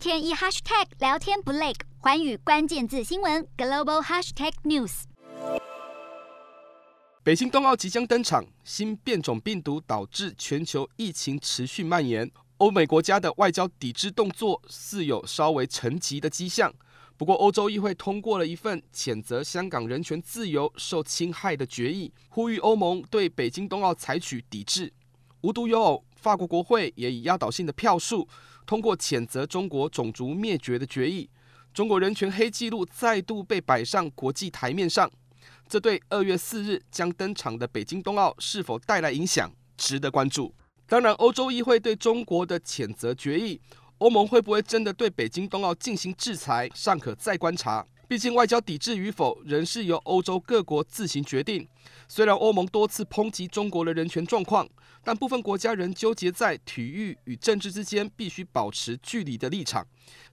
天一 hashtag 聊天不累，环宇关键字新闻 global hashtag news。北京冬奥即将登场，新变种病毒导致全球疫情持续蔓延，欧美国家的外交抵制动作似有稍微沉寂的迹象。不过，欧洲议会通过了一份谴责香港人权自由受侵害的决议，呼吁欧盟对北京冬奥采取抵制。无独有偶，法国国会也以压倒性的票数通过谴责中国种族灭绝的决议，中国人权黑纪录再度被摆上国际台面上。这对二月四日将登场的北京冬奥是否带来影响，值得关注。当然，欧洲议会对中国的谴责决议。欧盟会不会真的对北京冬奥进行制裁，尚可再观察。毕竟外交抵制与否，仍是由欧洲各国自行决定。虽然欧盟多次抨击中国的人权状况，但部分国家仍纠结在体育与政治之间必须保持距离的立场。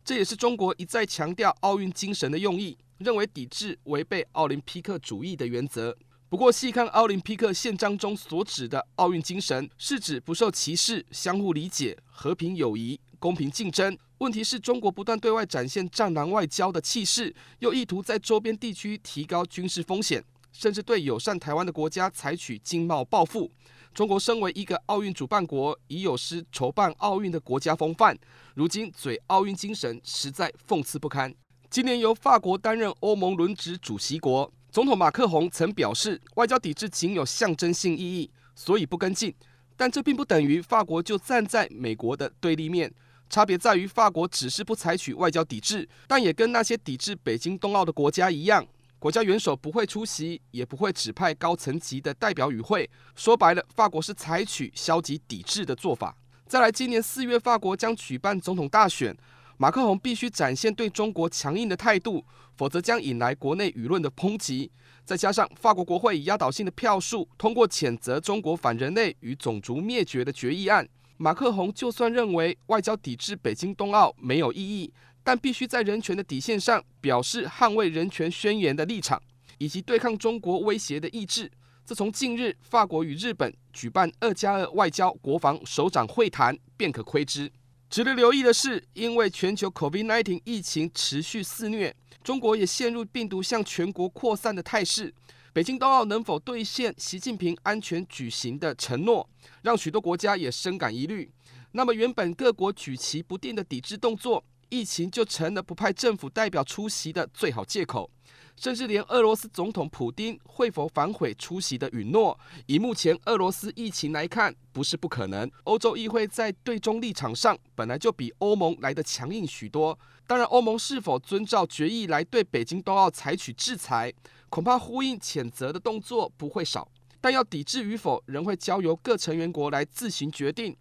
这也是中国一再强调奥运精神的用意，认为抵制违背奥林匹克主义的原则。不过，细看奥林匹克宪章中所指的奥运精神，是指不受歧视、相互理解、和平友谊。公平竞争。问题是中国不断对外展现战狼外交的气势，又意图在周边地区提高军事风险，甚至对友善台湾的国家采取经贸报复。中国身为一个奥运主办国，已有失筹办奥运的国家风范，如今嘴奥运精神，实在讽刺不堪。今年由法国担任欧盟轮值主席国，总统马克宏曾表示，外交抵制仅有象征性意义，所以不跟进。但这并不等于法国就站在美国的对立面。差别在于，法国只是不采取外交抵制，但也跟那些抵制北京冬奥的国家一样，国家元首不会出席，也不会指派高层级的代表与会。说白了，法国是采取消极抵制的做法。再来，今年四月法国将举办总统大选，马克宏必须展现对中国强硬的态度，否则将引来国内舆论的抨击。再加上法国国会以压倒性的票数通过谴责中国反人类与种族灭绝的决议案。马克宏就算认为外交抵制北京冬奥没有意义，但必须在人权的底线上表示捍卫人权宣言的立场，以及对抗中国威胁的意志。自从近日法国与日本举办二加二外交国防首长会谈，便可窥知。值得留意的是，因为全球 COVID-19 疫情持续肆虐，中国也陷入病毒向全国扩散的态势。北京冬奥能否兑现习近平安全举行的承诺，让许多国家也深感疑虑。那么，原本各国举棋不定的抵制动作，疫情就成了不派政府代表出席的最好借口。甚至连俄罗斯总统普丁会否反悔出席的允诺，以目前俄罗斯疫情来看，不是不可能。欧洲议会在对中立场上本来就比欧盟来得强硬许多。当然，欧盟是否遵照决议来对北京冬奥采取制裁？恐怕呼应谴责的动作不会少，但要抵制与否，仍会交由各成员国来自行决定。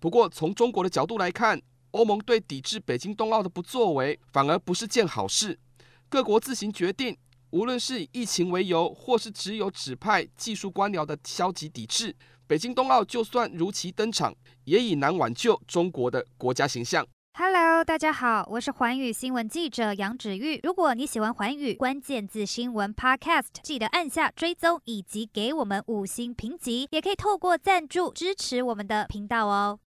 不过，从中国的角度来看，欧盟对抵制北京冬奥的不作为，反而不是件好事。各国自行决定，无论是以疫情为由，或是只有指派技术官僚的消极抵制，北京冬奥就算如期登场，也已难挽救中国的国家形象。Hello，大家好，我是寰宇新闻记者杨芷玉。如果你喜欢寰宇关键字新闻 Podcast，记得按下追踪以及给我们五星评级，也可以透过赞助支持我们的频道哦。